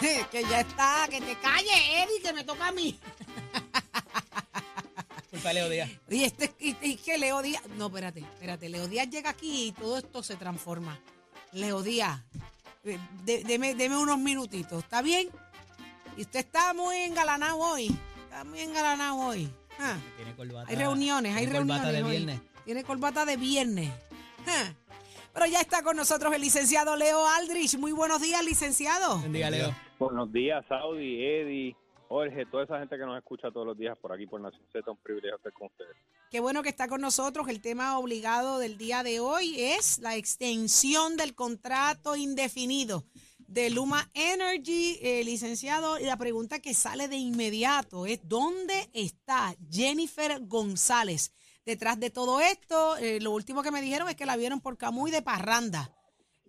que ya está, que te calles, Eddie, que me toca a mí. Culpa Leo Díaz. Y este y, y que Leo Díaz, no, espérate, espérate, Leo Díaz llega aquí y todo esto se transforma. Leo Díaz, eh, de- deme, deme unos minutitos, ¿está bien? Y usted está muy engalanado hoy, está muy engalanado hoy. Ah, Tiene corbata. Hay reuniones, hay tiene reuniones. Corbata de hoy. viernes. Tiene corbata de viernes. Ah. Pero ya está con nosotros el licenciado Leo Aldrich. Muy buenos días, licenciado. Bendiga, Leo. Buenos días, Saudi, Eddie, Jorge, toda esa gente que nos escucha todos los días por aquí por Nación Z, un privilegio estar con ustedes. Qué bueno que está con nosotros. El tema obligado del día de hoy es la extensión del contrato indefinido de Luma Energy, eh, licenciado. Y la pregunta que sale de inmediato es, ¿dónde está Jennifer González? Detrás de todo esto, eh, lo último que me dijeron es que la vieron por Camuy de Parranda.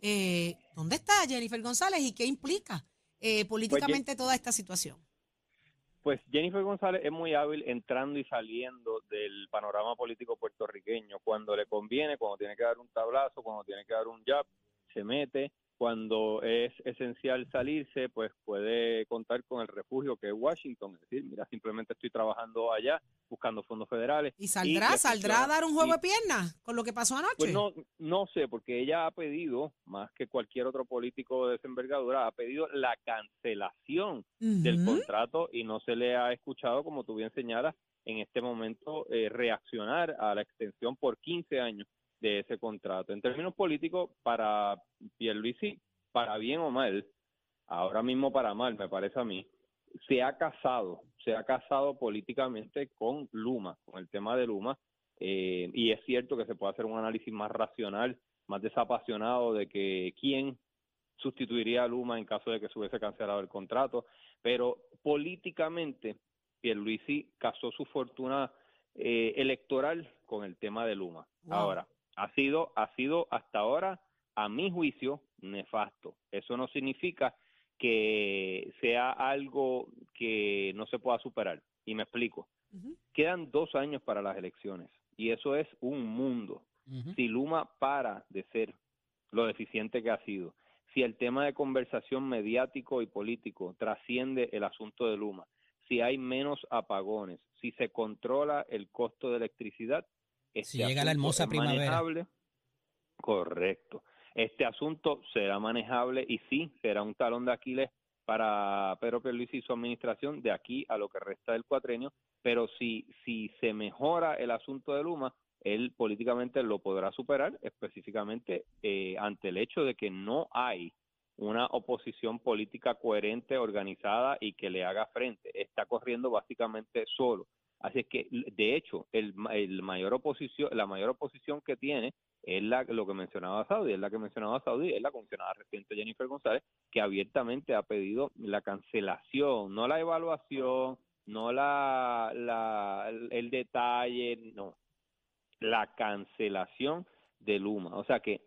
Eh, ¿Dónde está Jennifer González y qué implica eh, políticamente toda esta situación? Pues Jennifer González es muy hábil entrando y saliendo del panorama político puertorriqueño. Cuando le conviene, cuando tiene que dar un tablazo, cuando tiene que dar un jab, se mete. Cuando es esencial salirse, pues puede contar con el refugio que es Washington. Es decir, mira, simplemente estoy trabajando allá, buscando fondos federales. ¿Y saldrá, le saldrá a dar un juego Y- de piernas con lo que pasó anoche? Pues no, no sé, porque ella ha pedido, más que cualquier otro político de esa envergadura, ha pedido la cancelación del Ujú. contrato y no se le ha escuchado, como tú bien señalas, en este momento eh, reaccionar a la extensión por 15 años de ese contrato. En términos políticos, para Pierluisi, para bien o mal, ahora mismo para mal, me parece a mí, se ha casado, se ha casado políticamente con Luma, con el tema de Luma, eh, y es cierto que se puede hacer un análisis más racional, más desapasionado de que quién sustituiría a Luma en caso de que se hubiese cancelado el contrato, pero políticamente Pierluisi casó su fortuna eh, electoral con el tema de Luma. Wow. Ahora, ha sido, ha sido hasta ahora, a mi juicio, nefasto. Eso no significa que sea algo que no se pueda superar. Y me explico. Quedan dos años para las elecciones y eso es un mundo. Si Luma para de ser lo deficiente que ha sido, si el tema de conversación mediático y político trasciende el asunto de Luma, si hay menos apagones, si se controla el costo de electricidad, este Si llega la hermosa primavera. Correcto. Este asunto será manejable y sí, será un talón de Aquiles para Pedro Pierluisi y su administración de aquí a lo que resta del cuatrenio, pero si, si se mejora el asunto de Luma, él políticamente lo podrá superar, específicamente eh, ante el hecho de que no hay una oposición política coherente, organizada y que le haga frente. Está corriendo básicamente solo. Así es que, de hecho, el, el mayor oposición, la mayor oposición que tiene es la, lo que mencionaba Saudi, es la que mencionaba Saudi, es la comisionada reciente Jennifer González, que abiertamente ha pedido la cancelación, no la evaluación, no la, la el, el detalle, no, la cancelación de Luma. O sea que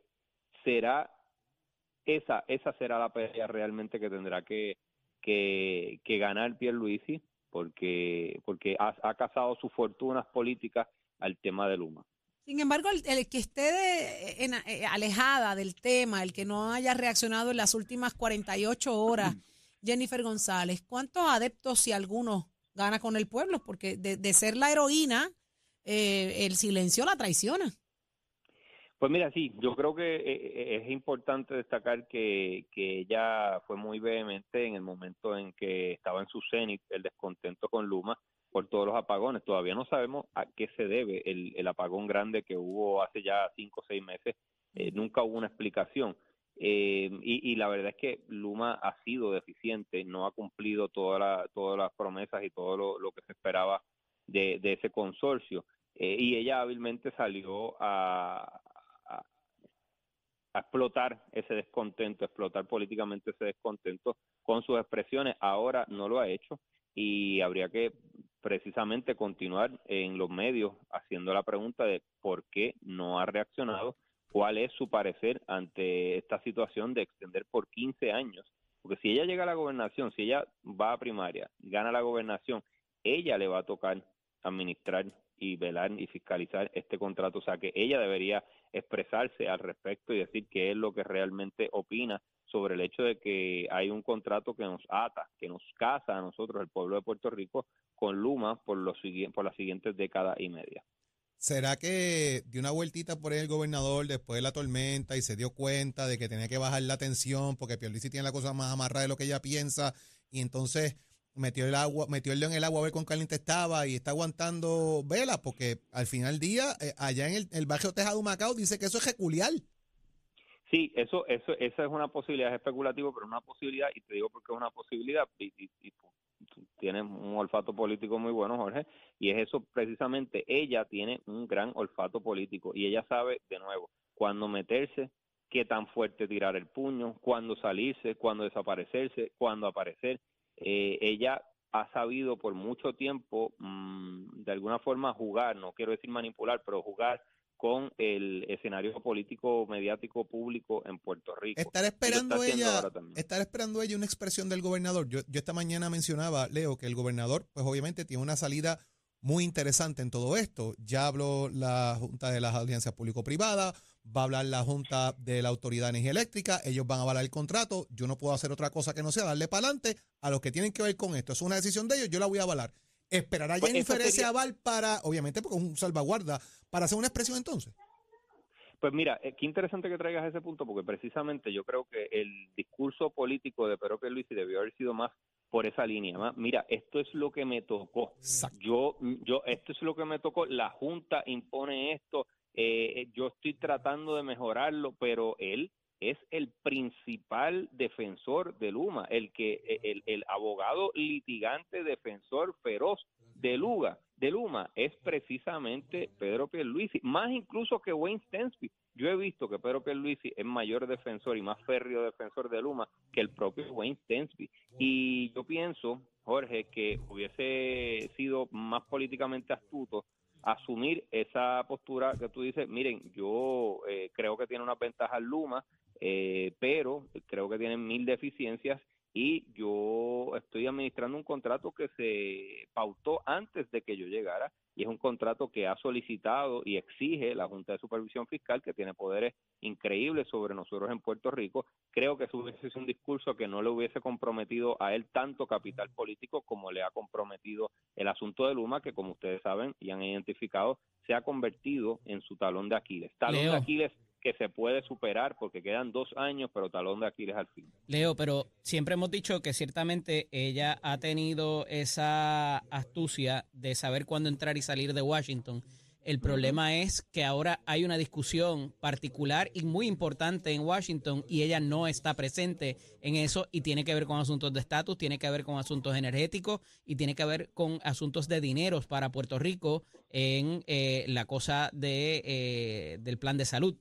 será esa esa será la pelea realmente que tendrá que que, que ganar Pierluisi porque porque ha, ha casado sus fortunas políticas al tema de Luma. Sin embargo, el, el que esté de- en- eh, alejada del tema, el que no haya reaccionado en las últimas 48 horas, Jennifer González, ¿cuántos adeptos, si algunos, gana con el pueblo? Porque de, de ser la heroína, eh, el silencio la traiciona. Pues mira, sí, yo creo que eh, eh, es importante destacar que, que ella fue muy vehemente en el momento en que estaba en su cenit el descontento con Luma por todos los apagones. Todavía no sabemos a qué se debe el, el apagón grande que hubo hace ya cinco o seis meses. Eh, nunca hubo una explicación. Eh, y, y la verdad es que Luma ha sido deficiente, no ha cumplido toda la- todas las promesas y todo lo, lo que se esperaba de, de ese consorcio. Eh, y ella hábilmente salió a, a explotar ese descontento, explotar políticamente ese descontento con sus expresiones. Ahora no lo ha hecho y habría que precisamente continuar en los medios haciendo la pregunta de por qué no ha reaccionado, cuál es su parecer ante esta situación de extender por 15 años. Porque si ella llega a la gobernación, si ella va a primaria, gana la gobernación, ella le va a tocar administrar y velar y fiscalizar este contrato. O sea que ella debería expresarse al respecto y decir qué es lo que realmente opina sobre el hecho de que hay un contrato que nos ata, que nos casa a nosotros, el pueblo de Puerto Rico, con Luma por, los, por las siguientes décadas y media. ¿Será que dio una vueltita por ahí el gobernador después de la tormenta y se dio cuenta de que tenía que bajar la tensión porque Pierluisi tiene la cosa más amarrada de lo que ella piensa y entonces metió el agua, metió el león en el agua a ver cuán caliente estaba y está aguantando vela porque al final del día eh, allá en el, el barrio Tejado Macao dice que eso es peculiar. Sí, eso, eso, esa es una posibilidad, es especulativo, pero una posibilidad, y te digo porque es una posibilidad, y, tienes un olfato político muy bueno, Jorge, y es eso precisamente, ella tiene un gran olfato político, y ella sabe, de nuevo, cuándo meterse, qué tan fuerte tirar el puño, cuándo salirse, cuándo desaparecerse, cuándo aparecer. Eh, ella ha sabido por mucho tiempo, mm, de alguna forma, jugar, no quiero decir manipular, pero jugar con el escenario político mediático público en Puerto Rico. Estar esperando ella, estar esperando ella una expresión del gobernador. Yo, yo esta mañana mencionaba, Leo, que el gobernador, pues obviamente tiene una salida muy interesante en todo esto. Ya habló la Junta de las Audiencias Público-Privadas, va a hablar la Junta de la Autoridad de Energía Eléctrica, ellos van a avalar el contrato, yo no puedo hacer otra cosa que no sea darle para adelante a los que tienen que ver con esto. Es una decisión de ellos, yo la voy a avalar. ¿Esperará pues Jennifer ese aval para, obviamente porque es un salvaguarda, para hacer una expresión entonces? Pues mira, eh, qué interesante que traigas ese punto, porque precisamente yo creo que el discurso político de Pedro Pierluisi debió haber sido más por esa línea. Mira, esto es lo que me tocó. Yo, yo, esto es lo que me tocó. La Junta impone esto. Eh, yo estoy tratando de mejorarlo, pero él es el principal defensor de Luma, el que el, el abogado litigante defensor feroz de Luga, de Luma es precisamente Pedro Pierluisi, más incluso que Wayne Stensby. Yo he visto que Pedro Pierluisi es mayor defensor y más férreo defensor de Luma que el propio Wayne Stensby. Y yo pienso, Jorge, que hubiese sido más políticamente astuto asumir esa postura que tú dices, miren, yo eh, creo que tiene una ventaja Luma, eh, pero creo que tienen mil deficiencias y yo estoy administrando un contrato que se pautó antes de que yo llegara y es un contrato que ha solicitado y exige la Junta de Supervisión Fiscal que tiene poderes increíbles sobre nosotros en Puerto Rico. Creo que eso hubiese sido un discurso que no le hubiese comprometido a él tanto capital político como le ha comprometido el asunto de Luma, que como ustedes saben y han identificado, se ha convertido en su talón de Aquiles. Talón de Aquiles que se puede superar porque quedan dos años, pero talón de Aquiles al fin. Leo, pero siempre hemos dicho que ciertamente ella ha tenido esa astucia de saber cuándo entrar y salir de Washington. El problema es que ahora hay una discusión particular y muy importante en Washington y ella no está presente en eso y tiene que ver con asuntos de estatus, tiene que ver con asuntos energéticos y tiene que ver con asuntos de dineros para Puerto Rico en eh, la cosa de, eh, del plan de salud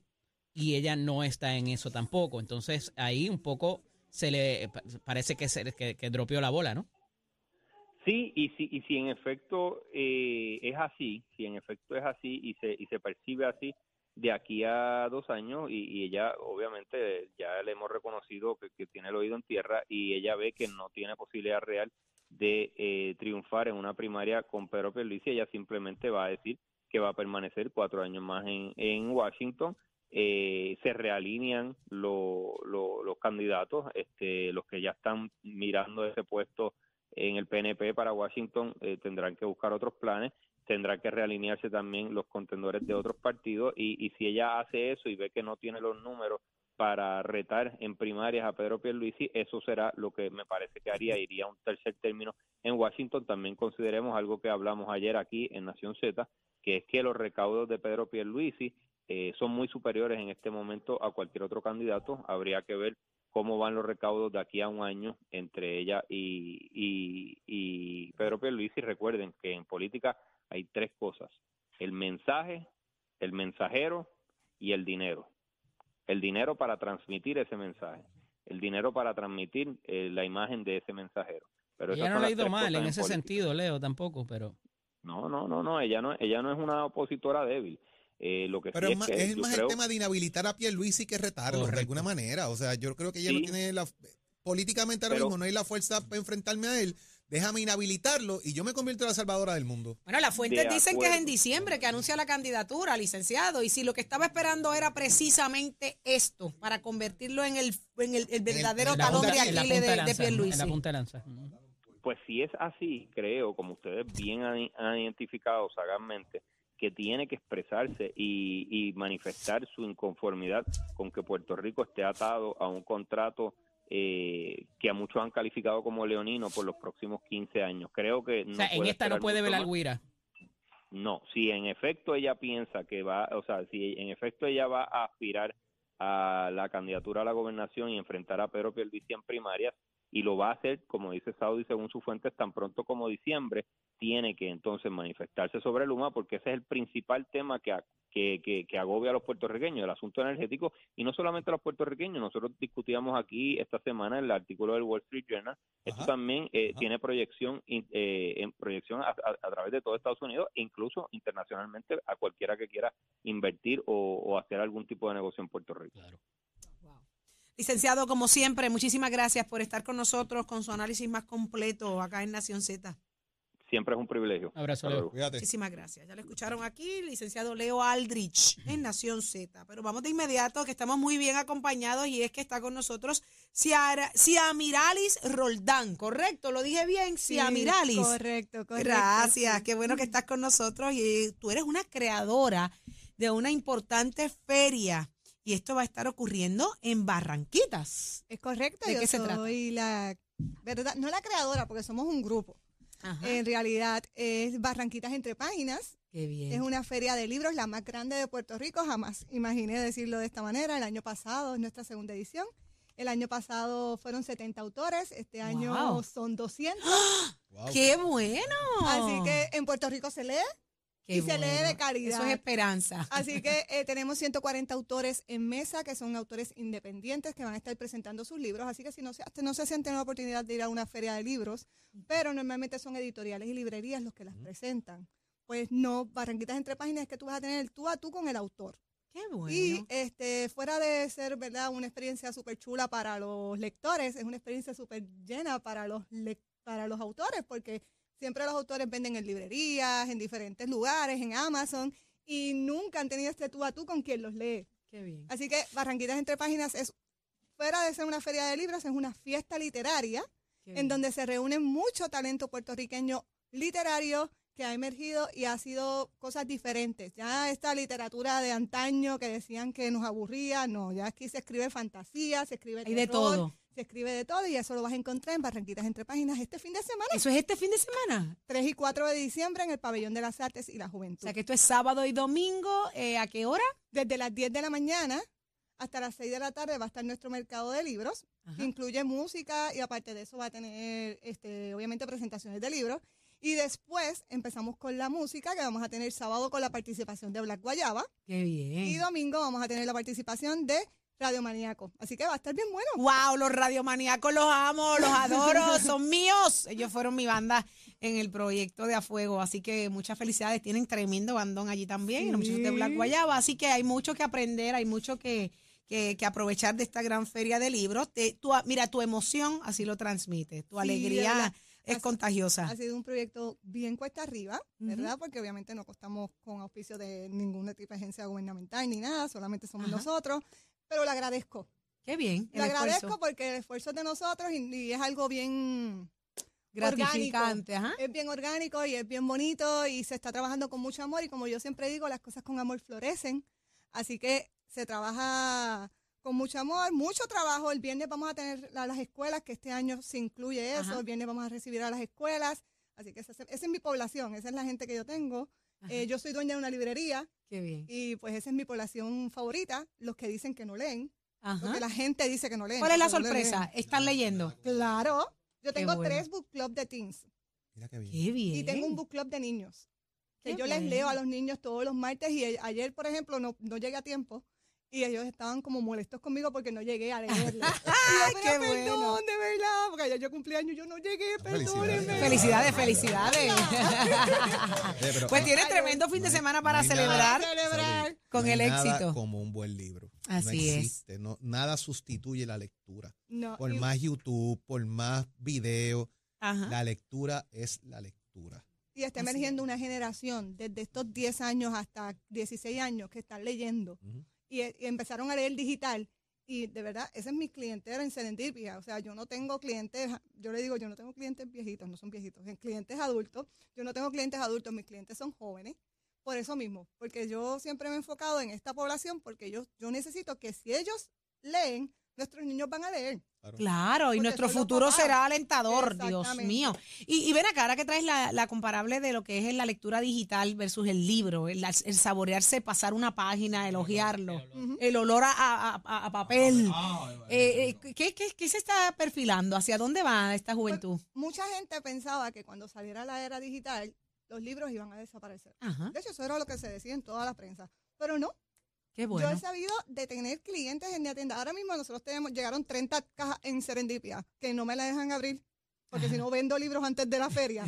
y ella no está en eso tampoco. Entonces ahí un poco se le parece que, se, que, que dropeó la bola, ¿no? Sí, y si, y si en efecto eh, es así, si en efecto es así y se, y se percibe así de aquí a dos años y, ella obviamente ya le hemos reconocido que, tiene el oído en tierra y ella ve que no tiene posibilidad real de eh, triunfar en una primaria con Pedro Pierluisi, ella simplemente va a decir que va a permanecer cuatro años más en, en Washington eh, se realinean los candidatos, este, los que ya están mirando ese puesto en el PNP para Washington eh, tendrán que buscar otros planes, tendrán que realinearse también los contendores de otros partidos y, y si ella hace eso y ve que no tiene los números para retar en primarias a Pedro Pierluisi, eso será lo que me parece que haría, iría a un tercer término en Washington. También consideremos algo que hablamos ayer aquí en Nación Z, que es que los recaudos de Pedro Pierluisi eh, son muy superiores en este momento a cualquier otro candidato. Habría que ver cómo van los recaudos de aquí a un año entre ella y, y, y Pedro Pierluisi. Recuerden que en política hay tres cosas, el mensaje, el mensajero y el dinero. El dinero para transmitir ese mensaje, el dinero para transmitir eh, la imagen de ese mensajero. Pero ella no le ha ido mal en en ese política. sentido, Leo, tampoco, pero... No, no, no, no, ella no, ella no es una opositora débil. Eh, lo que Pero sí es más, es que es yo más creo, el tema de inhabilitar a Pierluisi que retarlo, de alguna manera. O sea, yo creo que ella Sí. no tiene la... Políticamente ahora Pero- mismo no hay la fuerza para enfrentarme a él. Déjame inhabilitarlo y yo me convierto en la salvadora del mundo. Bueno, las fuentes De dicen que es en diciembre que anuncia la candidatura, licenciado. Y si lo que estaba esperando era precisamente esto, para convertirlo en el, en el, el verdadero en talón de punta- Aquiles de, de lanza, Pierluisi. En la punta de lanza. Pues si es así, creo, como ustedes bien han, han identificado sagazmente, que tiene que expresarse y, y manifestar su inconformidad con que Puerto Rico esté atado a un contrato eh, que a muchos han calificado como leonino por los próximos 15 años. Creo que no o sea, en esta no puede ver al Guira. No, si en efecto ella piensa que va, o sea, si en efecto ella va a aspirar a la candidatura a la gobernación y enfrentar a Pedro Pierluisi en primarias y lo va a hacer, como dice Saudi, según sus fuentes, tan pronto como diciembre, tiene que entonces manifestarse sobre Luma porque ese es el principal tema que, que, que, que agobia a los puertorriqueños, el asunto energético, y no solamente a los puertorriqueños, nosotros discutíamos aquí esta semana el artículo del Wall Street Journal, esto Ajá, también eh, tiene proyección eh, en proyección a, a- a través de todo Estados Unidos e incluso internacionalmente a cualquiera que quiera invertir o, o hacer algún tipo de negocio en Puerto Rico. Licenciado, como siempre, muchísimas gracias por estar con nosotros con su análisis más completo acá en Nación Z. Siempre es un privilegio. Abrazo, Leo. luego. Cuídate. Muchísimas gracias. Ya lo escucharon aquí, licenciado Leo Aldrich en Nación Z. Pero vamos de inmediato, que estamos muy bien acompañados y es que está con nosotros Ciamiralis Roldán, ¿correcto? Lo dije bien, Sí, Ciamiralis. Correcto, correcto. Gracias, sí. qué bueno que estás con nosotros y tú eres una creadora de una importante feria y esto va a estar ocurriendo en Barranquitas. Es correcto, ¿De yo qué se trata? soy la, verdad, no la creadora, porque somos un grupo. Ajá. En realidad es Barranquitas Entre Páginas. qué bien. Es una feria de libros, la más grande de Puerto Rico. Jamás imaginé decirlo de esta manera. El año pasado es nuestra segunda edición. El año pasado fueron 70 autores. Este año Wow. son 200. Wow. ¡Qué bueno! Así que en Puerto Rico se lee. Qué y se lee de calidad. Eso es esperanza. Así que eh, tenemos 140 autores en mesa, que son autores independientes que van a estar presentando sus libros. Así que si no, se- no sé si han tenido la oportunidad de ir a una feria de libros, pero normalmente son editoriales y librerías los que las presentan. Pues no, Barranquitas entre páginas es que tú vas a tener el tú a tú con el autor. Qué bueno. Y este, fuera de ser, ¿verdad?, una experiencia súper chula para los lectores, es una experiencia súper llena para los, para los autores, porque siempre los autores venden en librerías, en diferentes lugares, en Amazon, y nunca han tenido este tú a tú con quien los lee. Qué bien. Así que Barranquitas Entre Páginas es, fuera de ser una feria de libros, es una fiesta literaria en donde se reúne mucho talento puertorriqueño literario que ha emergido y ha sido cosas diferentes. Ya esta literatura de antaño que decían que nos aburría, no, ya aquí se escribe fantasía, se escribe Hay de todo. Se escribe de todo y eso lo vas a encontrar en Barranquitas Entre Páginas este fin de semana, ¿Eso es este fin de semana? 3 y 4 de diciembre en el Pabellón de las Artes y la O Juventud. sea que esto es sábado y domingo. eh, ¿A qué hora? Desde las 10 de la mañana hasta las 6 de la tarde va a estar nuestro mercado de libros. Ajá. Incluye música y aparte de eso va a tener, este, obviamente, presentaciones de libros. Y después empezamos con la música, que vamos a tener sábado con la participación de Black Guayaba. Qué bien. Y domingo vamos a tener la participación de Radio Maníaco. Así que va a estar bien bueno. Wow, los radiomaníacos los amo, los adoro, son míos. Ellos fueron mi banda en el proyecto de A Fuego, así que muchas felicidades. Tienen tremendo bandón allí también, y los muchachos de Sí. Black Guayaba, así que hay mucho que aprender, hay mucho que, que, que aprovechar de esta gran feria de libros. Te- tu- mira, tu emoción así lo transmite, tu Sí, alegría es Ha- contagiosa. Ha sido un proyecto bien cuesta arriba. ¿verdad? Porque obviamente no costamos con auspicio de ninguna tipo de agencia gubernamental ni nada, solamente somos Ajá. nosotros. Pero le agradezco. Qué bien. Le agradezco esfuerzo. porque el esfuerzo es de nosotros y, y es algo bien gratificante. Ajá. es bien orgánico y es bien bonito y se está trabajando con mucho amor y como yo siempre digo, las cosas con amor florecen. Así que se trabaja con mucho amor, mucho trabajo. El viernes vamos a tener a las escuelas, que este año se incluye eso. Ajá. El viernes vamos a recibir a las escuelas. Así que esa, esa es mi población, esa es la gente que yo tengo. Eh, yo soy dueña de una librería Qué bien. y pues esa es mi población favorita, los que dicen que no leen, Ajá. porque la gente dice que no leen. ¿Cuál es la no sorpresa? ¿Están leyendo? Claro, yo Qué tengo bueno. tres book club de teens. Mira qué bien. Qué bien. Y tengo un book club de niños. Que Qué yo les leo a los niños todos los martes y ayer, por ejemplo, no, no llegué a tiempo. Y ellos estaban como molestos conmigo porque no llegué a leerla. Ay, qué "Pero bueno. perdón, de verdad, porque ya yo cumplí años, yo no llegué, perdónenme. Felicidades, felicidades. Pues no- tiene tremendo fin de semana no para nada- celebrar. con no hay el nada éxito. como un buen libro. Así no es. existe, no, nada sustituye la lectura. No, Por y- más YouTube, por más video, Ajá. la lectura es la lectura. Y está Así emergiendo una generación desde estos 10 años hasta 16 años que están leyendo. Y, y empezaron a leer digital. Y de verdad, esa es mi clientela en Serendipia. O sea, yo no tengo clientes, yo le digo, yo no tengo clientes viejitos, no son viejitos, en clientes adultos. Yo no tengo clientes adultos, mis clientes son jóvenes. Por eso mismo, porque yo siempre me he enfocado en esta población, porque yo, yo necesito que si ellos leen, nuestros niños van a leer. Claro, y nuestro futuro será alentador, Dios mío. Y, y ven acá, ahora que traes la, la comparable de lo que es la lectura digital versus el libro, el, el saborearse, pasar una página, elogiarlo, el olor a, a- a- a papel. Eh, eh, ¿qué, qué, qué se está perfilando? ¿Hacia dónde va esta juventud? Mucha gente pensaba que cuando saliera la era digital, los libros iban a desaparecer. Ajá, De hecho, eso era lo que se decía en toda la prensa. Pero no, qué yo bueno. he sabido de tener clientes en mi tienda. Ahora mismo nosotros tenemos, llegaron 30 cajas en Serendipia que no me la dejan abrir porque si no vendo libros antes de la feria.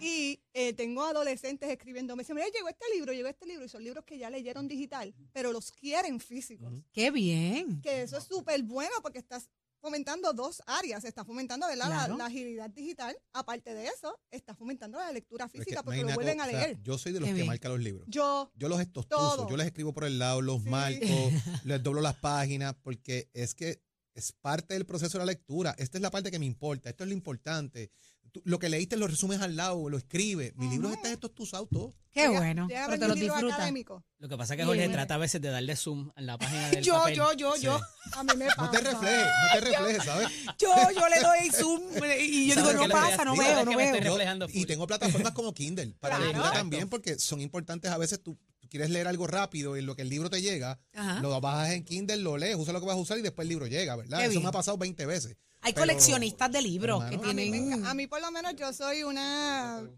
y eh, tengo adolescentes escribiéndome, dicen, mira, llegó este libro, llegó este libro, y son libros que ya leyeron digital, pero los quieren físicos. Qué bien. Que eso es súper bueno porque estás fomentando dos áreas. Estás fomentando ¿verdad? La- Claro. La, agilidad digital. Aparte de eso, estás fomentando la lectura Pero es que física porque lo vuelven a o sea, leer. yo soy de los Qué que bien. marca los libros. Yo, Yo los estostuzo, yo les escribo por el lado, los Sí. marco, les doblo las páginas, porque es que es parte del proceso de la lectura. Esta es la parte que me importa, esto es lo importante. Tú- lo que leíste lo resumes al lado, lo escribes. Mis libros están estuzados todos. Qué llega- bueno. llega a Pero te los libro disfrutas. académico. Lo que pasa es que Bien. Jorge trata a veces de darle zoom en la página del Yo, papel. yo, yo, yo. A mí me pasa. No te reflejes, no te reflejes, ¿sabes? Yo, yo le doy zoom y yo digo, ¿Sabes no qué le pasa, no digo? veo, Es no que me veo. estoy Yo- reflejando y tengo plataformas como Kindle para Claro. también, porque son importantes. A veces tú quieres leer algo rápido y en lo que el libro te llega, Ajá. lo bajas en Kindle, lo lees, usas lo que vas a usar y después el libro llega, ¿verdad? Qué Eso bien. me ha pasado 20 veces. Hay Pero- coleccionistas de libros que hermano, A mí, me tienen... a mí por lo menos yo soy una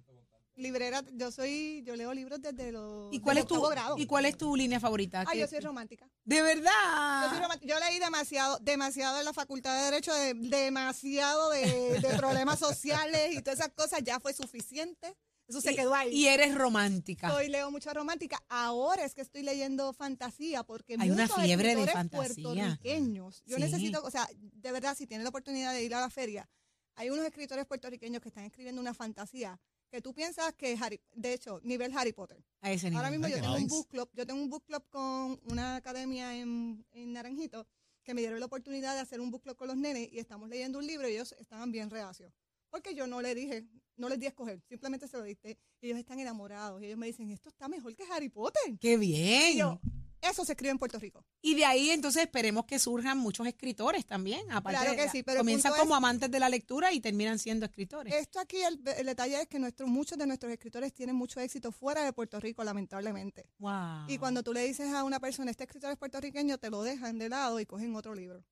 librera, yo soy, yo leo libros desde los ¿Y cuál, es tu, octavo grado. ¿Y cuál es tu línea favorita? Ah, ¿Qué- yo soy romántica. ¿De Yo, soy verdad? romántica. Yo leí demasiado, demasiado en la facultad de Derecho, de- demasiado de, de problemas sociales y todas esas cosas, ya fue suficiente. Eso se Y- quedó ahí. Y eres romántica. Hoy leo mucha romántica. Ahora es que estoy leyendo fantasía porque Hay una fiebre de escritores fantasía. puertorriqueños. Yo Sí. necesito, o sea, de verdad, si tienen la oportunidad de ir a la feria, hay unos escritores puertorriqueños que están escribiendo una fantasía que tú piensas que es Harry, de hecho, nivel Harry Potter. A ese nivel. Ahora mismo Ay, yo tengo un book club, yo tengo un book club con una academia en, en Naranjito que me dieron la oportunidad de hacer un book club con los nenes y estamos leyendo un libro y ellos estaban bien reacios. Porque yo no le dije, no les di a escoger, simplemente se lo diste. Y ellos están enamorados y ellos me dicen, esto está mejor que Harry Potter. ¡Qué bien! Y yo, eso se escribe en Puerto Rico. Y de ahí entonces esperemos que surjan muchos escritores también. Aparte, Claro que sí, pero comienzan como es- amantes de la lectura y terminan siendo escritores. Esto aquí, el, el detalle es que muchos de nuestros escritores tienen mucho éxito fuera de Puerto Rico, lamentablemente. wow. Y cuando tú le dices a una persona, este escritor es puertorriqueño, te lo dejan de lado y cogen otro libro.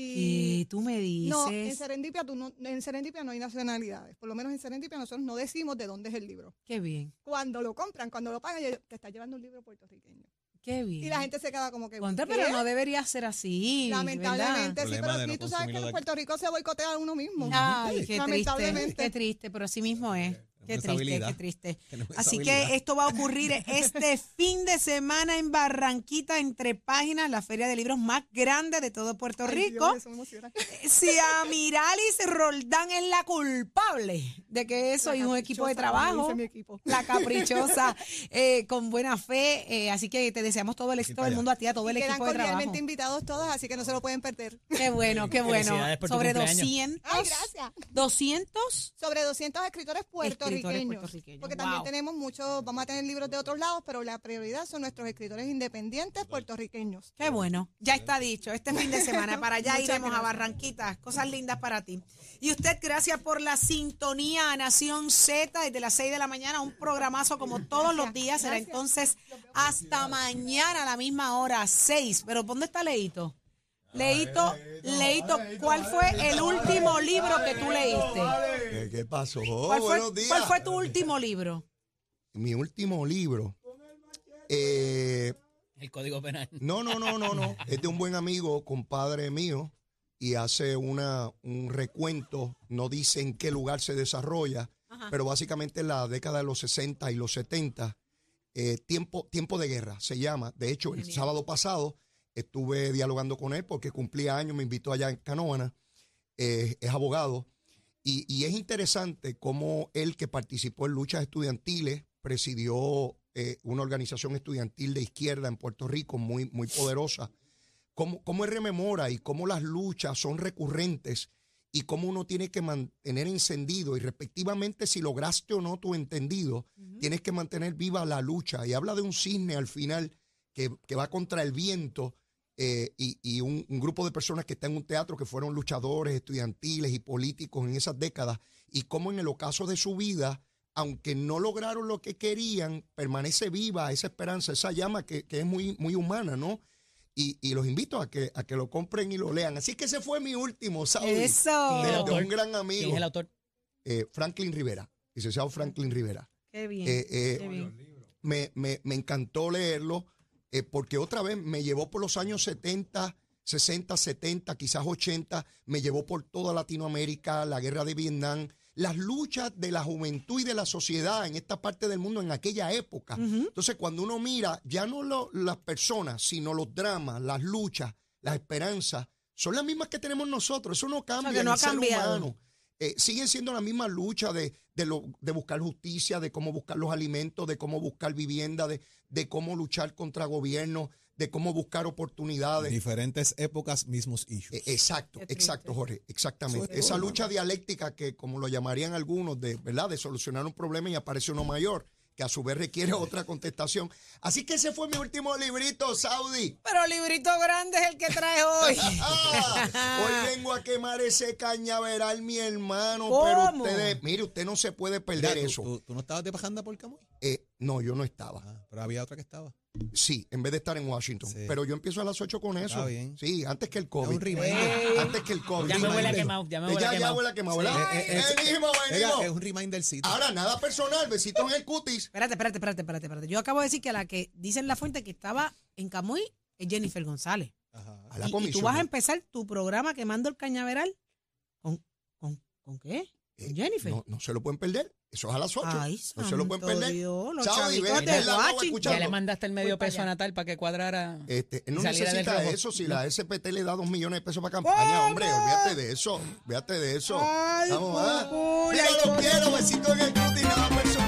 Y tú me dices. No, en Serendipia, tú no, en Serendipia no hay nacionalidades. Por lo menos en Serendipia nosotros no decimos de dónde es el libro. Qué bien, Cuando lo compran, cuando lo pagan, yo- te está llevando un libro puertorriqueño. qué bien. Y la gente se queda como que. Contra, pero no debería ser así. Lamentablemente, sí, pero aquí no tú sabes que en. Puerto Rico se boicotea a uno mismo. Ay, qué triste. Lamentablemente. Qué triste, pero así mismo es. Qué triste, qué triste. Así que esto va a ocurrir este fin de semana en Barranquita, entre páginas, la feria de libros más grande de todo Puerto Ay, Rico. Dios, eso me emociona. si Amiralis Roldán es la culpable de que eso y un equipo de trabajo, dice mi equipo. la caprichosa, eh, con buena fe, eh, así que te deseamos todo el éxito del mundo a ti, a todo Y el quedan equipo de trabajo. cordialmente invitados todos, así que no se lo pueden perder. Qué bueno, qué bueno. Sobre cumpleaños. 200, Ay, gracias. 200 Sobre 200 escritores puertorriqueños. Puertorriqueños, Porque wow. también tenemos muchos, vamos a tener libros de otros lados, pero la prioridad son nuestros escritores independientes puertorriqueños. Qué bueno, ya está dicho. Este fin de semana para allá iremos a gracias. Barranquita. Cosas lindas para ti. Y usted, gracias por la sintonía a Nación Z desde las 6 de la mañana. Un programazo como todos los días. Será entonces hasta mañana a la misma hora, 6. Pero ¿dónde está Leito? Leito, Leito, ¿cuál fue el último libro que tú leíste? ¿Qué, qué pasó? ¿Cuál fue, Buenos días. cuál fue tu último libro? Mi último libro. Eh, El código penal. No, no, no, no, no. Es de un buen amigo, compadre mío, y hace una, un recuento, no dice en qué lugar se desarrolla, pero básicamente en la década de los 60 y los 70, eh, tiempo, tiempo de guerra se llama. De hecho, el sábado pasado estuve dialogando con él porque cumplía años, me invitó allá en Canoana, eh, es abogado, y, y es interesante cómo él que participó en luchas estudiantiles, presidió eh, una organización estudiantil de izquierda en Puerto Rico muy, muy poderosa, cómo, cómo él rememora y cómo las luchas son recurrentes y cómo uno tiene que mantener encendido y respectivamente si lograste o no tu entendido, tienes que mantener viva la lucha. Y habla de un cisne al final que, que va contra el viento eh, y, y un, un, grupo de personas que están en un teatro que fueron luchadores estudiantiles y políticos en esas décadas y cómo en el ocaso de su vida, aunque no lograron lo que querían, permanece viva esa esperanza, esa llama que, que es muy, muy humana, ¿no? Y, y, los invito a que, a que lo compren y lo lean. Así que ese fue mi último, ¿sabes? Eso. De, de, un gran amigo. ¿Quién es el autor? Eh, Franklin Rivera, licenciado Franklin Rivera. Qué bien. Eh, eh, qué bien. Me, me, me, encantó leerlo eh, porque otra vez me llevó por los años 70, 60, 70, quizás 80, me llevó por toda Latinoamérica, la guerra de Vietnam, las luchas de la juventud y de la sociedad en esta parte del mundo en aquella época. Uh -huh. Entonces, cuando uno mira, ya no lo, las personas, sino los dramas, las luchas, las esperanzas, son las mismas que tenemos nosotros. Eso no cambia o sea, que no en el ser humano. Eh, siguen siendo la misma lucha de, de, lo, de, buscar justicia, de cómo buscar los alimentos, de cómo buscar vivienda, de, de cómo luchar contra gobiernos, de cómo buscar oportunidades. Diferentes épocas, mismos issues. Eh, exacto, exacto, Jorge, exactamente. Esa lucha dialéctica que, como lo llamarían algunos, de, ¿verdad? de solucionar un problema y aparece uno mayor que a su vez requiere otra contestación. Así que ese fue mi último librito, Saudi. Pero el librito grande es el que trae hoy. hoy vengo a quemar ese cañaveral, mi hermano. ¿Cómo? Pero ustedes, mire, usted no se puede perder Mira, ¿tú, eso. Tú, tú, no estabas de bajanda por Camuy? Eh, no, yo no estaba. Ah, pero había otra que estaba. Sí, en vez de estar en Washington. Sí. Pero yo empiezo a las 8 con eso. Está bien. Sí, antes que el Es COVID. un reminder. Antes que el COVID. Ya me huele a quemado, ya me huele a ya, ya quemado. huele a quemado, Sí. ¿verdad? Eh, eh, venimos, Oiga, venimos. es un remindercito. Ahora, nada personal, besitos en el cutis. Espérate, espérate, espérate, espérate, espérate. Yo acabo de decir que la que dice en la fuente que estaba en Camuy es Jennifer González. Ajá. A la Y- y, comisión. tú vas a empezar tu programa quemando el cañaveral con, con, ¿con qué? ¿Con Eh, Jennifer? No, no se lo pueden perder. Eso es a las 8. Ay, no se lo pueden perder. Dios, los ven, de Washington. escuchando. Ya le mandaste el medio Voy peso a. Natal para que cuadrara. Este, él no necesita eso si la SPT le da dos millones de pesos para campaña, hombre. Olvídate de eso. Olvídate de eso. Ay, Vamos, ah. cucú, Mira, los quiero. Besitos en el cutis. Nada personal.